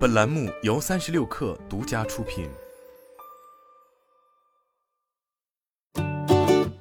本栏目由三十六氪独家出品。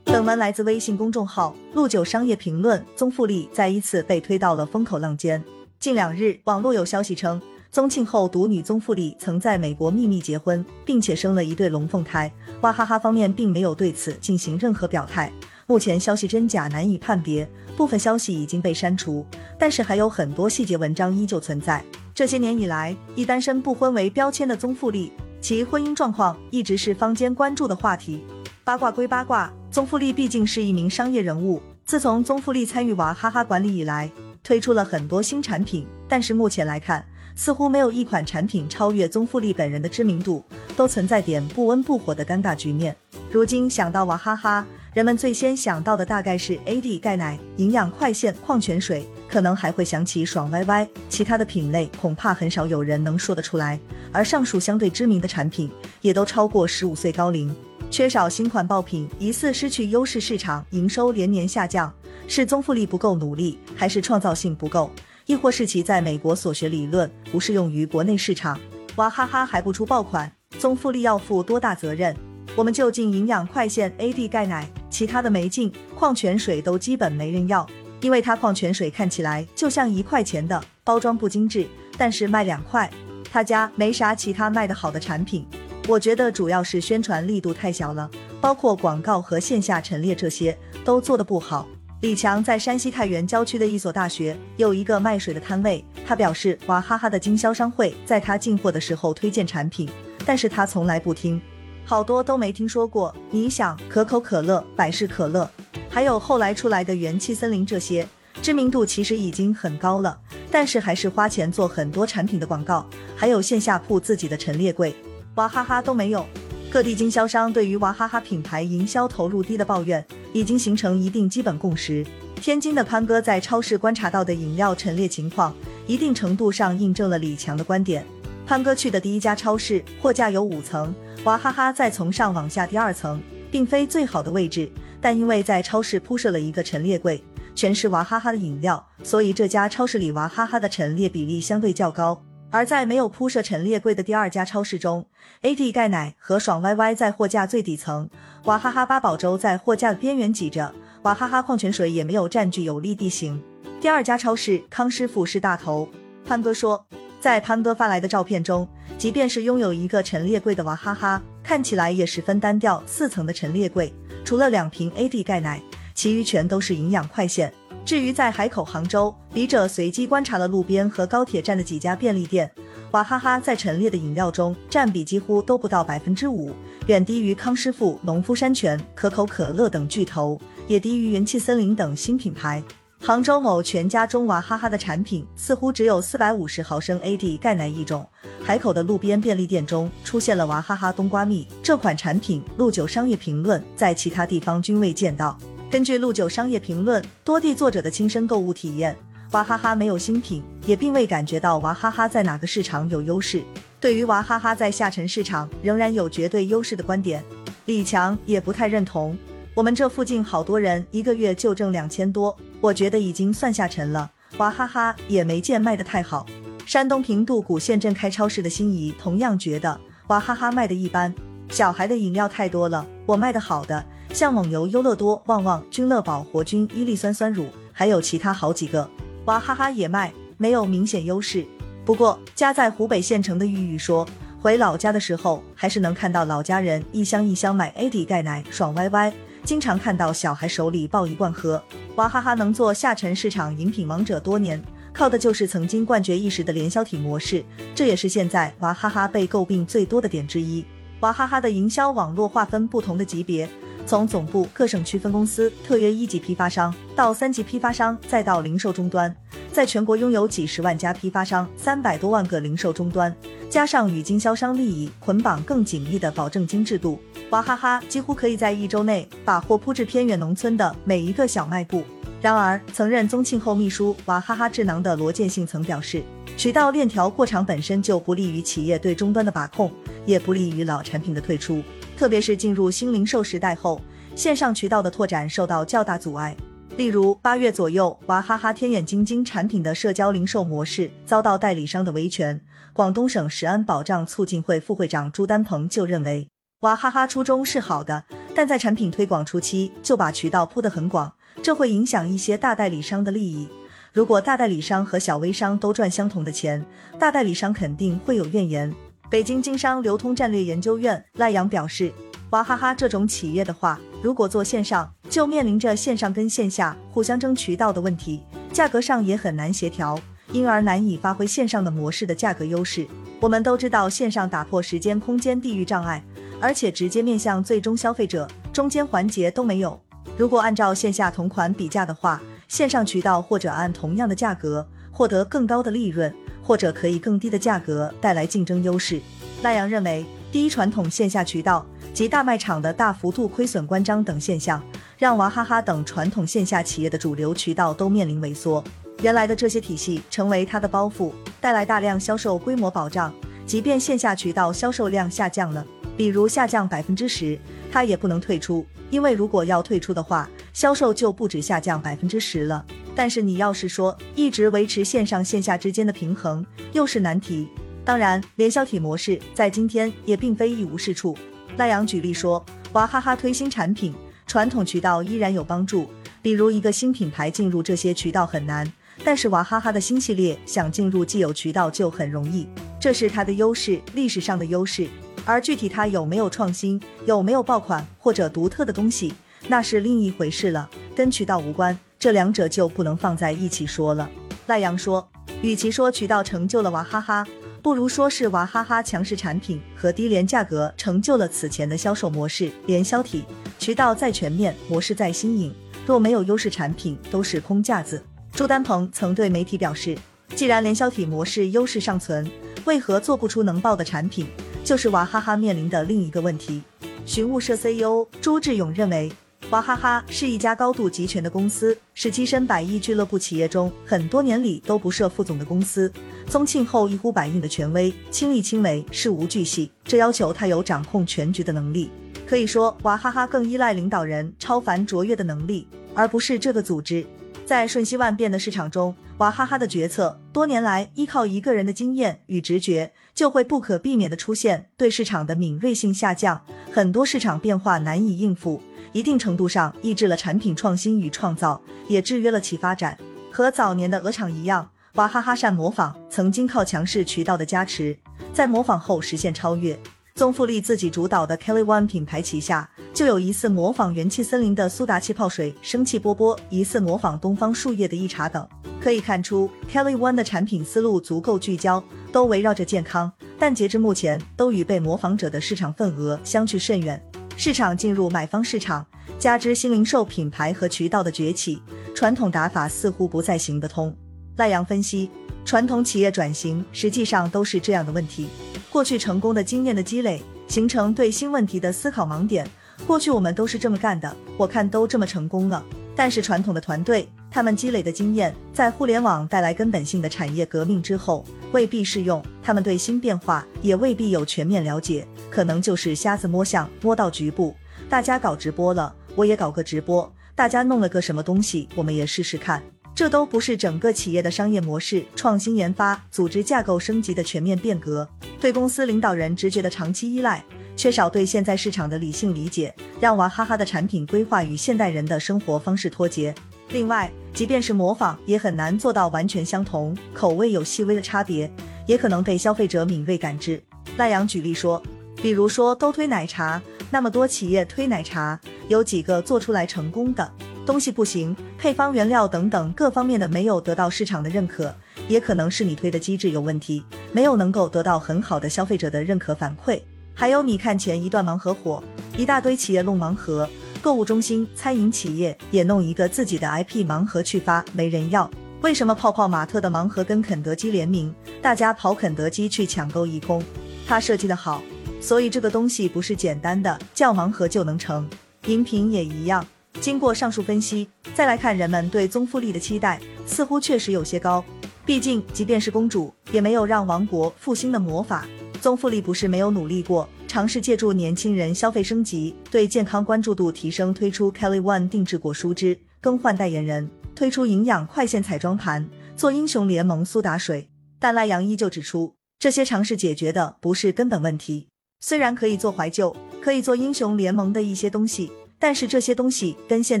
本文来自微信公众号“陆九商业评论”。宗馥莉再一次被推到了风口浪尖。近两日，网络有消息称，宗庆后独女宗馥莉曾在美国秘密结婚，并且生了一对龙凤胎。娃哈哈方面并没有对此进行任何表态。目前消息真假难以判别，部分消息已经被删除，但是还有很多细节文章依旧存在。这些年以来，以单身不婚为标签的宗馥莉，其婚姻状况一直是坊间关注的话题。八卦归八卦，宗馥莉毕竟是一名商业人物。自从宗馥莉参与娃哈哈管理以来，推出了很多新产品，但是目前来看，似乎没有一款产品超越宗馥莉本人的知名度，都存在点不温不火的尴尬局面。如今想到娃哈哈，人们最先想到的大概是 AD 钙奶、营养快线、矿泉水。可能还会想起爽歪歪，其他的品类恐怕很少有人能说得出来。而上述相对知名的产品也都超过十五岁高龄，缺少新款爆品，疑似失去优势市场，营收连年下降。是宗馥莉不够努力，还是创造性不够，亦或是其在美国所学理论不适用于国内市场？娃哈哈还不出爆款，宗馥莉要负多大责任？我们就进营养快线 AD 钙奶，其他的没进，矿泉水都基本没人要。因为它矿泉水看起来就像一块钱的，包装不精致，但是卖两块。他家没啥其他卖得好的产品，我觉得主要是宣传力度太小了，包括广告和线下陈列这些都做得不好。李强在山西太原郊区的一所大学有一个卖水的摊位，他表示娃哈哈的经销商会在他进货的时候推荐产品，但是他从来不听，好多都没听说过。你想，可口可乐、百事可乐。还有后来出来的元气森林，这些知名度其实已经很高了，但是还是花钱做很多产品的广告，还有线下铺自己的陈列柜，娃哈哈都没有。各地经销商对于娃哈哈品牌营销投入低的抱怨，已经形成一定基本共识。天津的潘哥在超市观察到的饮料陈列情况，一定程度上印证了李强的观点。潘哥去的第一家超市，货架有五层，娃哈哈在从上往下第二层，并非最好的位置。但因为在超市铺设了一个陈列柜，全是娃哈哈的饮料，所以这家超市里娃哈哈的陈列比例相对较高。而在没有铺设陈列柜的第二家超市中，AD 钙奶和爽歪歪在货架最底层，娃哈哈八宝粥在货架的边缘挤着，娃哈哈矿泉水也没有占据有利地形。第二家超市康师傅是大头。潘哥说，在潘哥发来的照片中，即便是拥有一个陈列柜的娃哈哈，看起来也十分单调，四层的陈列柜。除了两瓶 AD 钙奶，其余全都是营养快线。至于在海口、杭州，笔者随机观察了路边和高铁站的几家便利店，娃哈哈在陈列的饮料中占比几乎都不到百分之五，远低于康师傅、农夫山泉、可口可乐等巨头，也低于元气森林等新品牌。杭州某全家中，娃哈哈的产品似乎只有四百五十毫升 AD 钙奶一种。海口的路边便利店中出现了娃哈哈冬瓜蜜这款产品，陆九商业评论在其他地方均未见到。根据陆九商业评论多地作者的亲身购物体验，娃哈哈没有新品，也并未感觉到娃哈哈在哪个市场有优势。对于娃哈哈在下沉市场仍然有绝对优势的观点，李强也不太认同。我们这附近好多人一个月就挣两千多。我觉得已经算下沉了，娃哈哈也没见卖得太好。山东平度古县镇开超市的心仪同样觉得娃哈哈卖的一般。小孩的饮料太多了，我卖的好的像蒙牛、优乐多、旺旺、君乐宝、活菌、伊利酸酸乳，还有其他好几个，娃哈哈也卖，没有明显优势。不过家在湖北县城的玉玉说，回老家的时候还是能看到老家人一箱一箱买 AD 钙奶，爽歪歪。经常看到小孩手里抱一罐喝，娃哈哈能做下沉市场饮品王者多年，靠的就是曾经冠绝一时的联销体模式，这也是现在娃哈哈被诟病最多的点之一。娃哈哈的营销网络划分不同的级别，从总部、各省区分公司、特约一级批发商到三级批发商，再到零售终端，在全国拥有几十万家批发商，三百多万个零售终端，加上与经销商利益捆绑更紧密的保证金制度。娃哈哈几乎可以在一周内把货铺至偏远农村的每一个小卖部。然而，曾任宗庆后秘书娃哈哈智囊的罗建信曾表示，渠道链条过长本身就不利于企业对终端的把控，也不利于老产品的退出。特别是进入新零售时代后，线上渠道的拓展受到较大阻碍。例如八月左右，娃哈哈天眼晶晶产品的社交零售模式遭到代理商的维权。广东省食安保障促进会副会长朱丹鹏就认为，娃哈哈初衷是好的，但在产品推广初期就把渠道铺得很广，这会影响一些大代理商的利益。如果大代理商和小微商都赚相同的钱，大代理商肯定会有怨言。北京经商流通战略研究院赖阳表示，娃哈哈这种企业的话，如果做线上，就面临着线上跟线下互相争渠道的问题，价格上也很难协调，因而难以发挥线上的模式的价格优势。我们都知道，线上打破时间、空间、地域障碍，而且直接面向最终消费者，中间环节都没有。如果按照线下同款比价的话，线上渠道或者按同样的价格获得更高的利润，或者可以更低的价格带来竞争优势。赖阳认为，第一，传统线下渠道及大卖场的大幅度亏损关张等现象。让娃哈哈等传统线下企业的主流渠道都面临萎缩，原来的这些体系成为它的包袱，带来大量销售规模保障。即便线下渠道销售量下降了，比如下降百分之十，它也不能退出，因为如果要退出的话，销售就不止下降百分之十了。但是你要是说一直维持线上线下之间的平衡，又是难题。当然，联销体模式在今天也并非一无是处。赖阳举例说，娃哈哈推新产品。传统渠道依然有帮助，比如一个新品牌进入这些渠道很难，但是娃哈哈的新系列想进入既有渠道就很容易，这是它的优势，历史上的优势。而具体它有没有创新，有没有爆款或者独特的东西，那是另一回事了，跟渠道无关，这两者就不能放在一起说了。赖阳说，与其说渠道成就了娃哈哈。不如说是娃哈哈强势产品和低廉价格成就了此前的销售模式。联销体渠道再全面，模式再新颖，若没有优势产品，都是空架子。朱丹鹏曾对媒体表示，既然联销体模式优势尚存，为何做不出能爆的产品？就是娃哈哈面临的另一个问题。寻物社 CEO 朱志勇认为。娃哈哈是一家高度集权的公司，是跻身百亿俱乐部企业中很多年里都不设副总的公司。宗庆后一呼百应的权威，亲力亲为，事无巨细，这要求他有掌控全局的能力。可以说，娃哈哈更依赖领导人超凡卓越的能力，而不是这个组织。在瞬息万变的市场中，娃哈哈的决策多年来依靠一个人的经验与直觉，就会不可避免的出现对市场的敏锐性下降，很多市场变化难以应付。一定程度上抑制了产品创新与创造，也制约了其发展。和早年的鹅厂一样，娃哈哈善模仿，曾经靠强势渠道的加持，在模仿后实现超越。宗馥莉自己主导的 Kelly One 品牌旗下，就有疑似模仿元气森林的苏打气泡水、生气波波，疑似模仿东方树叶的一茶等。可以看出，Kelly One 的产品思路足够聚焦，都围绕着健康，但截至目前，都与被模仿者的市场份额相去甚远。市场进入买方市场，加之新零售品牌和渠道的崛起，传统打法似乎不再行得通。赖阳分析，传统企业转型实际上都是这样的问题：过去成功的经验的积累，形成对新问题的思考盲点。过去我们都是这么干的，我看都这么成功了。但是传统的团队，他们积累的经验，在互联网带来根本性的产业革命之后，未必适用。他们对新变化也未必有全面了解，可能就是瞎子摸象，摸到局部。大家搞直播了，我也搞个直播；大家弄了个什么东西，我们也试试看。这都不是整个企业的商业模式、创新研发、组织架构升级的全面变革。对公司领导人直觉的长期依赖，缺少对现在市场的理性理解，让娃哈哈的产品规划与现代人的生活方式脱节。另外，即便是模仿，也很难做到完全相同，口味有细微的差别，也可能被消费者敏锐感知。赖阳举例说，比如说都推奶茶，那么多企业推奶茶，有几个做出来成功的？东西不行，配方原料等等各方面的没有得到市场的认可，也可能是你推的机制有问题，没有能够得到很好的消费者的认可反馈。还有，你看前一段盲盒火，一大堆企业弄盲盒。购物中心、餐饮企业也弄一个自己的 IP 盲盒去发，没人要。为什么泡泡玛特的盲盒跟肯德基联名，大家跑肯德基去抢购一空？它设计的好，所以这个东西不是简单的叫盲盒就能成。饮品也一样。经过上述分析，再来看人们对宗馥莉的期待，似乎确实有些高。毕竟，即便是公主，也没有让王国复兴的魔法。宗馥莉不是没有努力过。尝试借助年轻人消费升级，对健康关注度提升，推出 Kelly One 定制果蔬汁，更换代言人，推出营养快线彩妆盘，做英雄联盟苏打水。但赖阳依旧指出，这些尝试解决的不是根本问题。虽然可以做怀旧，可以做英雄联盟的一些东西，但是这些东西跟现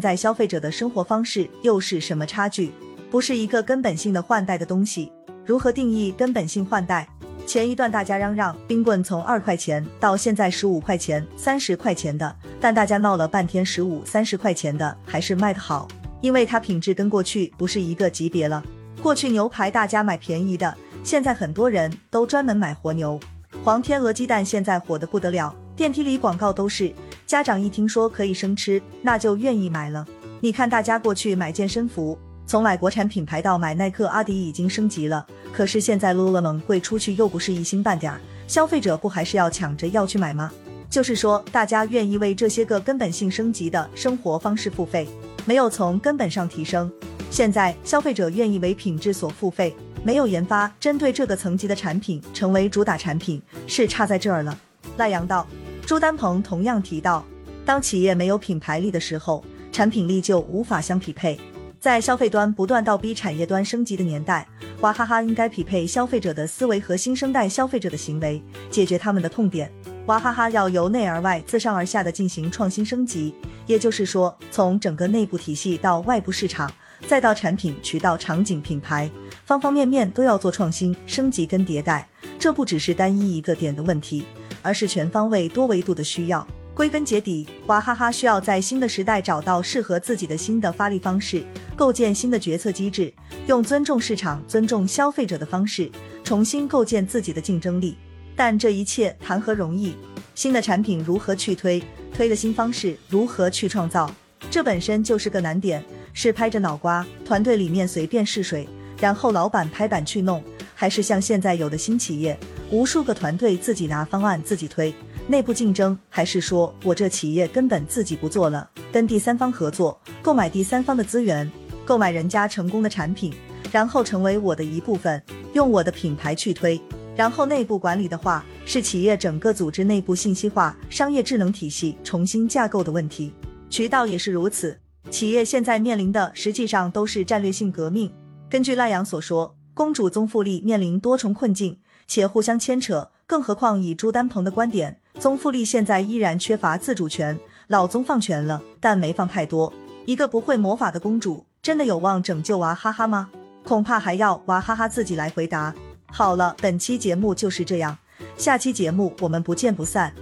在消费者的生活方式又是什么差距？不是一个根本性的换代的东西。如何定义根本性换代？前一段大家嚷嚷冰棍从二块钱到现在十五块钱、三十块钱的，但大家闹了半天十五、三十块钱的还是卖得好，因为它品质跟过去不是一个级别了。过去牛排大家买便宜的，现在很多人都专门买活牛。黄天鹅鸡蛋现在火得不得了，电梯里广告都是，家长一听说可以生吃，那就愿意买了。你看大家过去买健身服，从买国产品牌到买耐克、阿迪已经升级了，可是现在 lululemon 贵出去又不是一星半点儿，消费者不还是要抢着要去买吗？就是说，大家愿意为这些个根本性升级的生活方式付费，没有从根本上提升。现在消费者愿意为品质所付费。没有研发针对这个层级的产品成为主打产品，是差在这儿了。赖阳道，朱丹鹏同样提到，当企业没有品牌力的时候，产品力就无法相匹配。在消费端不断倒逼产业端升级的年代，娃哈哈应该匹配消费者的思维和新生代消费者的行为，解决他们的痛点。娃哈哈要由内而外、自上而下的进行创新升级，也就是说，从整个内部体系到外部市场。再到产品、渠道、场景、品牌，方方面面都要做创新、升级跟迭代。这不只是单一一个点的问题，而是全方位、多维度的需要。归根结底，娃哈哈需要在新的时代找到适合自己的新的发力方式，构建新的决策机制，用尊重市场、尊重消费者的方式，重新构建自己的竞争力。但这一切谈何容易？新的产品如何去推？推的新方式如何去创造？这本身就是个难点。是拍着脑瓜，团队里面随便试水，然后老板拍板去弄，还是像现在有的新企业，无数个团队自己拿方案自己推，内部竞争，还是说我这企业根本自己不做了，跟第三方合作，购买第三方的资源，购买人家成功的产品，然后成为我的一部分，用我的品牌去推，然后内部管理的话，是企业整个组织内部信息化、商业智能体系重新架构的问题，渠道也是如此。企业现在面临的实际上都是战略性革命。根据赖阳所说，公主宗馥莉面临多重困境，且互相牵扯。更何况以朱丹鹏的观点，宗馥莉现在依然缺乏自主权，老宗放权了，但没放太多。一个不会魔法的公主，真的有望拯救娃哈哈吗？恐怕还要娃哈哈自己来回答。好了，本期节目就是这样，下期节目我们不见不散。